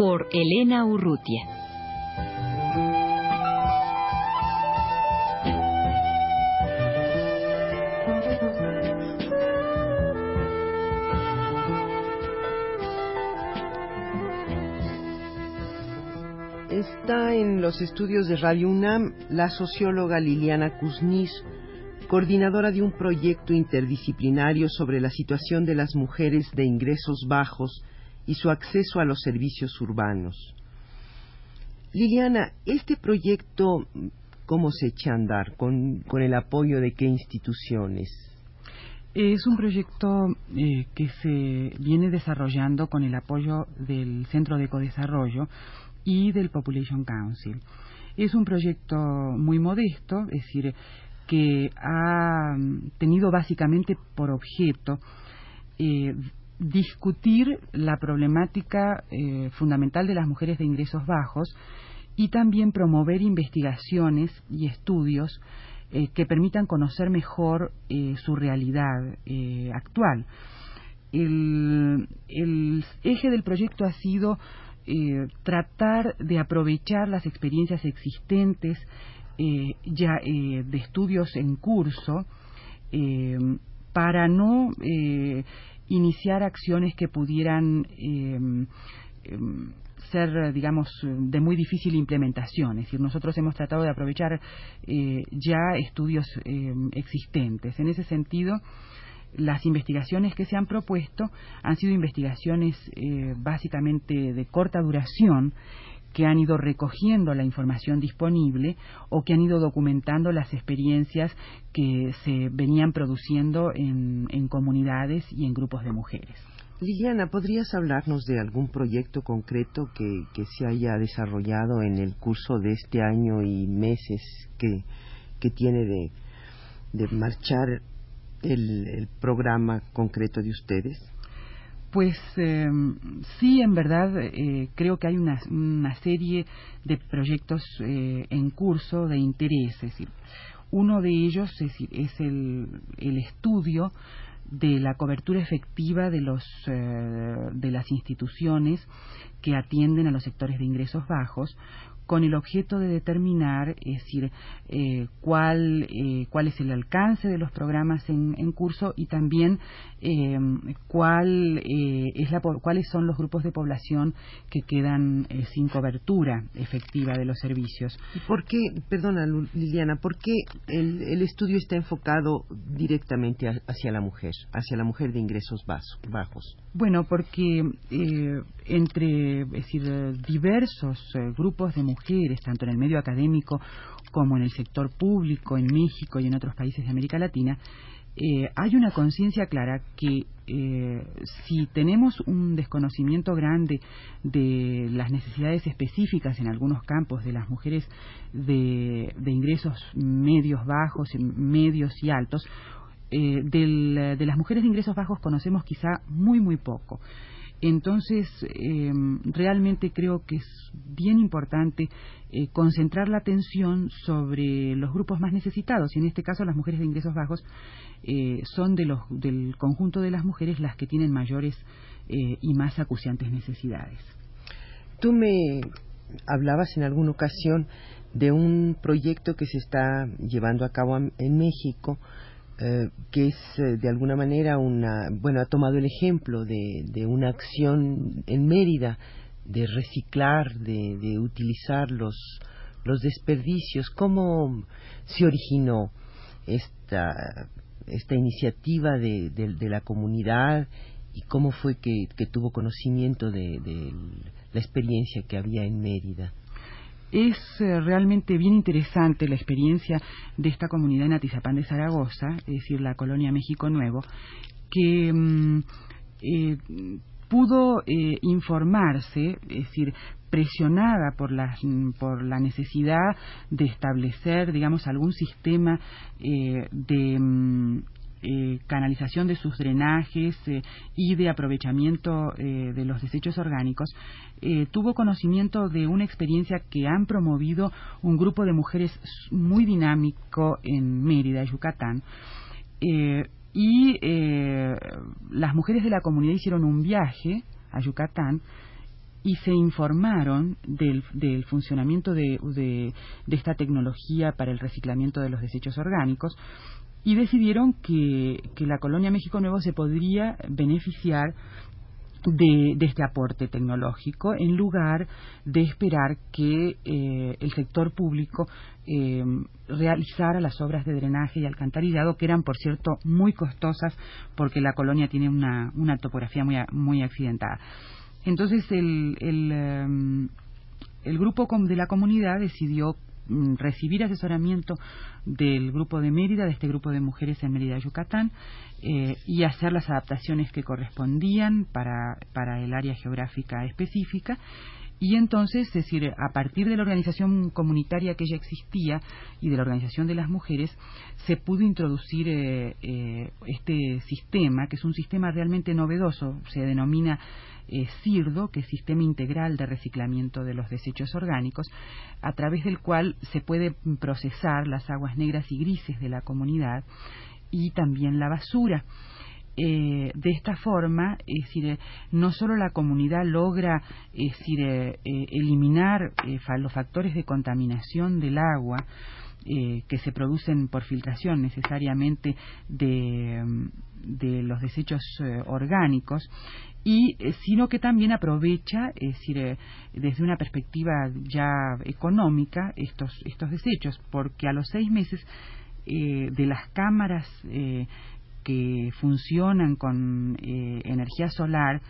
Por Elena Urrutia. Está en los estudios de Radio UNAM la socióloga Liliana Kuznis, coordinadora de un proyecto interdisciplinario sobre la situación de las mujeres de ingresos bajos y su acceso a los servicios urbanos. Liliana, este proyecto, ¿cómo se echa a andar? ¿Con, el apoyo de qué instituciones? Es un proyecto eh, que se viene desarrollando con el apoyo del Centro de Ecodesarrollo y del Population Council. Es un proyecto muy modesto, es decir, que ha tenido básicamente por objeto eh, discutir la problemática eh, fundamental de las mujeres de ingresos bajos y también promover investigaciones y estudios eh, que permitan conocer mejor su realidad actual. el, eje del proyecto ha sido eh, tratar de aprovechar las experiencias existentes eh, ya eh, de estudios en curso para no iniciar acciones que pudieran ser, digamos, de muy difícil implementación. Es decir, nosotros hemos tratado de aprovechar ya estudios existentes. En ese sentido, las investigaciones que se han propuesto han sido investigaciones eh, básicamente de corta duración que han ido recogiendo la información disponible o que han ido documentando las experiencias que se venían produciendo en, comunidades y en grupos de mujeres. Liliana, ¿podrías hablarnos de algún proyecto concreto que, se haya desarrollado en el curso de este año y meses que, tiene de, de marchar el, programa concreto de ustedes? Pues em, sí, en verdad eh, creo que hay una, serie de proyectos eh, en curso de interés. Uno de ellos es, es el, el, estudio de la cobertura efectiva de, los, eh, de las instituciones que atienden a los sectores de ingresos bajos con el objeto de determinar, es decir, eh, cuál, eh, cuál es el alcance de los programas en, curso y también eh, cuál, es la, cuáles son los grupos de población que quedan sin cobertura efectiva de los servicios. ¿Y por qué, perdona Liliana, por qué el, el estudio está enfocado directamente hacia la mujer, hacia la mujer de ingresos bajos? Bueno, porque entre es decir, diversos grupos de mujeres tanto en el medio académico como en el sector público en México y en otros países de América Latina, eh, hay una conciencia clara que eh, si tenemos un desconocimiento grande de las necesidades específicas en algunos campos de las mujeres de, ingresos medios, bajos, medios y altos, eh, de las mujeres de ingresos bajos conocemos quizá muy, muy poco. Entonces, em, realmente creo que es bien importante eh, concentrar la atención sobre los grupos más necesitados, y en este caso las mujeres de ingresos bajos eh, son de los, del conjunto de las mujeres las que tienen mayores eh, y más acuciantes necesidades. Tú me hablabas en alguna ocasión de un proyecto que se está llevando a cabo en México eh, que es eh, de alguna manera una, bueno, ha tomado el ejemplo de, de una acción en Mérida de reciclar, de, de utilizar los, los desperdicios. ¿Cómo se originó esta, esta iniciativa de, de, la comunidad y cómo fue que, que tuvo conocimiento de, de la experiencia que había en Mérida? Es eh, realmente bien interesante la experiencia de esta comunidad en Atizapán de Zaragoza, es decir, la colonia México Nuevo, que mm, pudo informarse, es decir, presionada por la, por la necesidad de establecer, digamos, algún sistema de mm, eh, canalización de sus drenajes eh, y de aprovechamiento eh, de los desechos orgánicos, tuvo conocimiento de una experiencia que han promovido un grupo de mujeres muy dinámico en Mérida, Yucatán. y las mujeres de la comunidad hicieron un viaje a Yucatán y se informaron del, funcionamiento de, esta tecnología para el reciclamiento de los desechos orgánicos y decidieron que, la colonia México Nuevo se podría beneficiar de, este aporte tecnológico en lugar de esperar que eh, el sector público eh, realizara las obras de drenaje y alcantarillado que eran por cierto muy costosas porque la colonia tiene una, una topografía muy, muy accidentada. Entonces el, el, em, grupo de la comunidad decidió recibir asesoramiento del grupo de Mérida, de este grupo de mujeres en Mérida, Yucatán, eh, y hacer las adaptaciones que correspondían para, para el área geográfica específica. Y entonces, es decir, a partir de la organización comunitaria que ya existía y de la organización de las mujeres, se pudo introducir eh, eh, este sistema, que es un sistema realmente novedoso, se denomina eh, CIRDO, que es Sistema Integral de Reciclamiento de los Desechos Orgánicos, a través del cual se puede procesar las aguas negras y grises de la comunidad y también la basura. Eh, de esta forma, es decir, no solo la comunidad logra es decir, eh, eliminar los factores de contaminación del agua, que se producen por filtración necesariamente de, de los desechos orgánicos, y eh, sino que también aprovecha, es decir, eh, desde una perspectiva ya económica estos estos desechos, porque a los seis meses eh, de las cámaras que funcionan con energía solar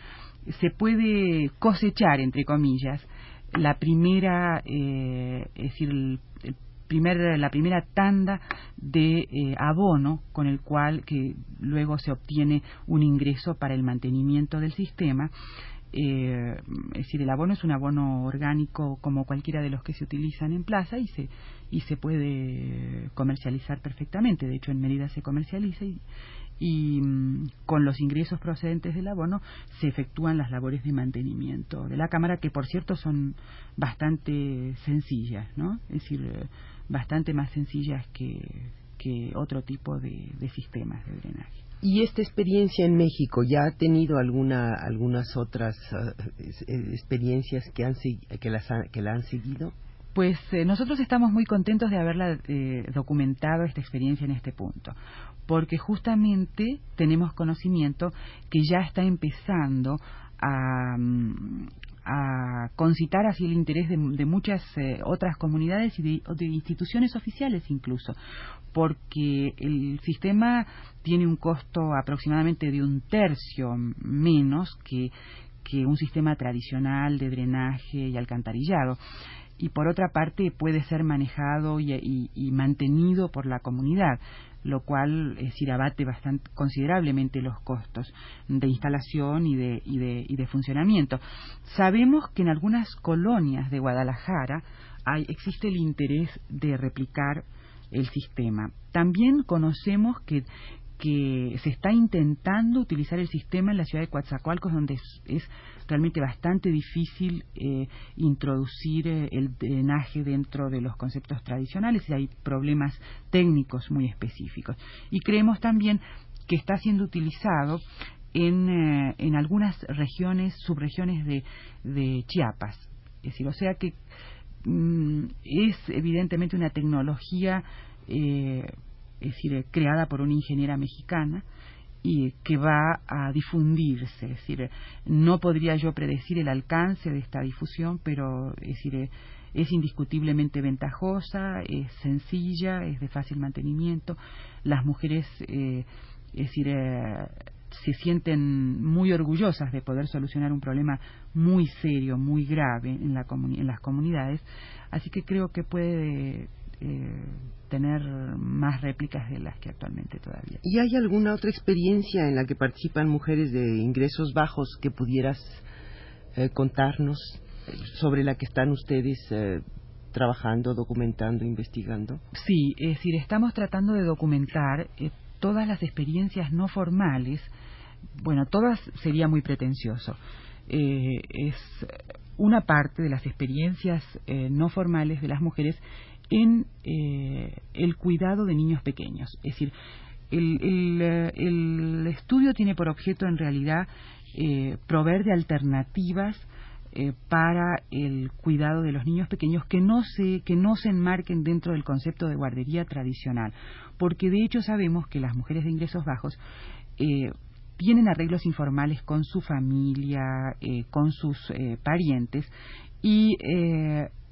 se puede cosechar entre comillas la primera es decir el, la primera tanda de eh, abono con el cual que luego se obtiene un ingreso para el mantenimiento del sistema. Eh, es decir, el abono es un abono orgánico como cualquiera de los que se utilizan en plaza y se, y se puede comercializar perfectamente. De hecho, en Mérida se comercializa y, y mm, con los ingresos procedentes del abono se efectúan las labores de mantenimiento de la cámara que por cierto son bastante sencillas, ¿no? Es decir, eh, bastante más sencillas que, que otro tipo de, sistemas de drenaje. ¿Y esta experiencia en México ya ha tenido alguna, algunas otras eh, experiencias que, han, que, las la han seguido? Pues eh, nosotros estamos muy contentos de haberla eh, documentado esta experiencia en este punto, porque justamente tenemos conocimiento que ya está empezando a, mm, a concitar así el interés de, muchas eh, otras comunidades y de, instituciones oficiales incluso, porque el sistema tiene un costo aproximadamente de un tercio menos que, que un sistema tradicional de drenaje y alcantarillado y por otra parte puede ser manejado y, mantenido por la comunidad, lo cual es decir, abate bastante, considerablemente los costos de instalación y de, y, de, y de funcionamiento. Sabemos que en algunas colonias de Guadalajara existe el interés de replicar el sistema. También conocemos que, que se está intentando utilizar el sistema en la ciudad de Coatzacoalcos, donde es, realmente bastante difícil eh, introducir eh, el drenaje dentro de los conceptos tradicionales y hay problemas técnicos muy específicos. Y creemos también que está siendo utilizado en, eh, en algunas regiones, subregiones de, de Chiapas. Es decir, o sea que mm, es evidentemente una tecnología es decir, eh, creada por una ingeniera mexicana y que va a difundirse. Es decir, no podría yo predecir el alcance de esta difusión, pero es decir, eh, es indiscutiblemente ventajosa, es sencilla, es de fácil mantenimiento. Las mujeres, eh, es decir, se sienten muy orgullosas de poder solucionar un problema muy serio, muy grave en, la en las comunidades. Así que creo que puede eh, tener más réplicas de las que actualmente todavía. ¿Y hay alguna otra experiencia en la que participan mujeres de ingresos bajos que pudieras eh, contarnos sobre la que están ustedes eh, trabajando, documentando, investigando? Sí, es decir, estamos tratando de documentar eh, todas las experiencias no formales. Bueno, todas sería muy pretencioso. es una parte de las experiencias no formales de las mujeres en eh, el cuidado de niños pequeños. Es decir, el, el, estudio tiene por objeto en realidad eh, proveer de alternativas eh, para el cuidado de los niños pequeños que no se que no se enmarquen dentro del concepto de guardería tradicional porque de hecho sabemos que las mujeres de ingresos bajos tienen arreglos informales con su familia con sus parientes y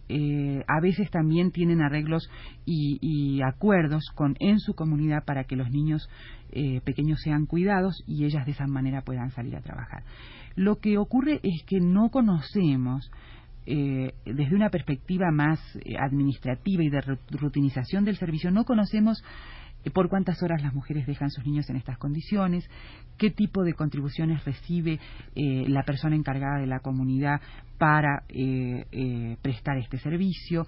eh, a veces también tienen arreglos y, acuerdos con en su comunidad para que los niños eh, pequeños sean cuidados y ellas de esa manera puedan salir a trabajar. Lo que ocurre es que no conocemos eh, desde una perspectiva más administrativa y de rutinización del servicio, no conocemos eh, por cuántas horas las mujeres dejan sus niños en estas condiciones, qué tipo de contribuciones recibe eh, la persona encargada de la comunidad para eh, prestar este servicio,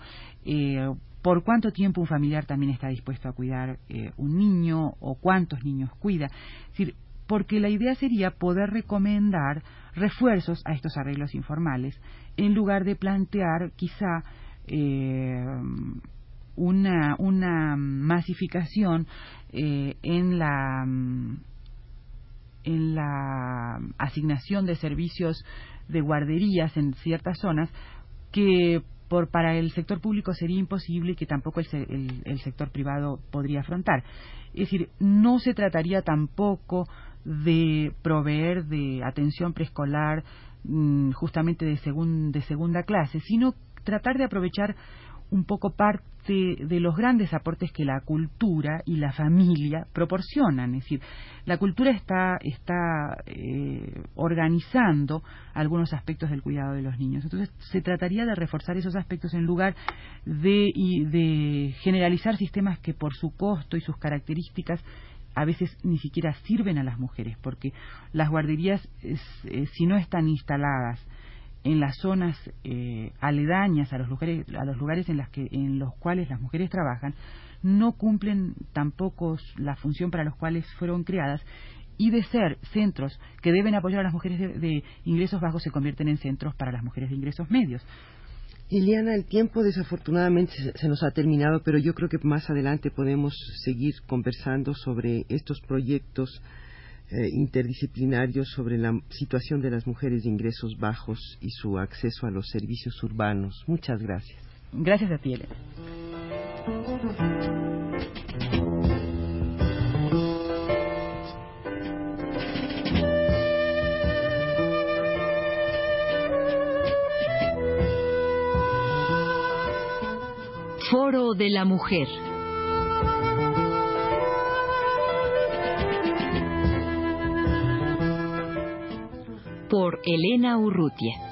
por cuánto tiempo un familiar también está dispuesto a cuidar un niño o cuántos niños cuida. Es decir, porque la idea sería poder recomendar refuerzos a estos arreglos informales en lugar de plantear quizá una, una masificación eh, en la en la asignación de servicios de guarderías en ciertas zonas que por, para el sector público sería imposible y que tampoco el, el, sector privado podría afrontar. Es decir, no se trataría tampoco de proveer de atención preescolar mm, justamente de, de segunda clase, sino tratar de aprovechar un poco parte de los grandes aportes que la cultura y la familia proporcionan. Es decir, la cultura está, está eh, organizando algunos aspectos del cuidado de los niños. Entonces, se trataría de reforzar esos aspectos en lugar de, de generalizar sistemas que por su costo y sus características a veces ni siquiera sirven a las mujeres, porque las guarderías, eh, si no están instaladas en las zonas eh, aledañas a los lugares, a los lugares en, las que, en los cuales las mujeres trabajan, no cumplen tampoco la función para los cuales fueron creadas y de ser centros que deben apoyar a las mujeres de, ingresos bajos se convierten en centros para las mujeres de ingresos medios. Liliana, el tiempo desafortunadamente se nos ha terminado, pero yo creo que más adelante podemos seguir conversando sobre estos proyectos eh, interdisciplinarios sobre la situación de las mujeres de ingresos bajos y su acceso a los servicios urbanos. Muchas gracias. Gracias a ti, Elena. Foro de la Mujer. Elena Urrutia.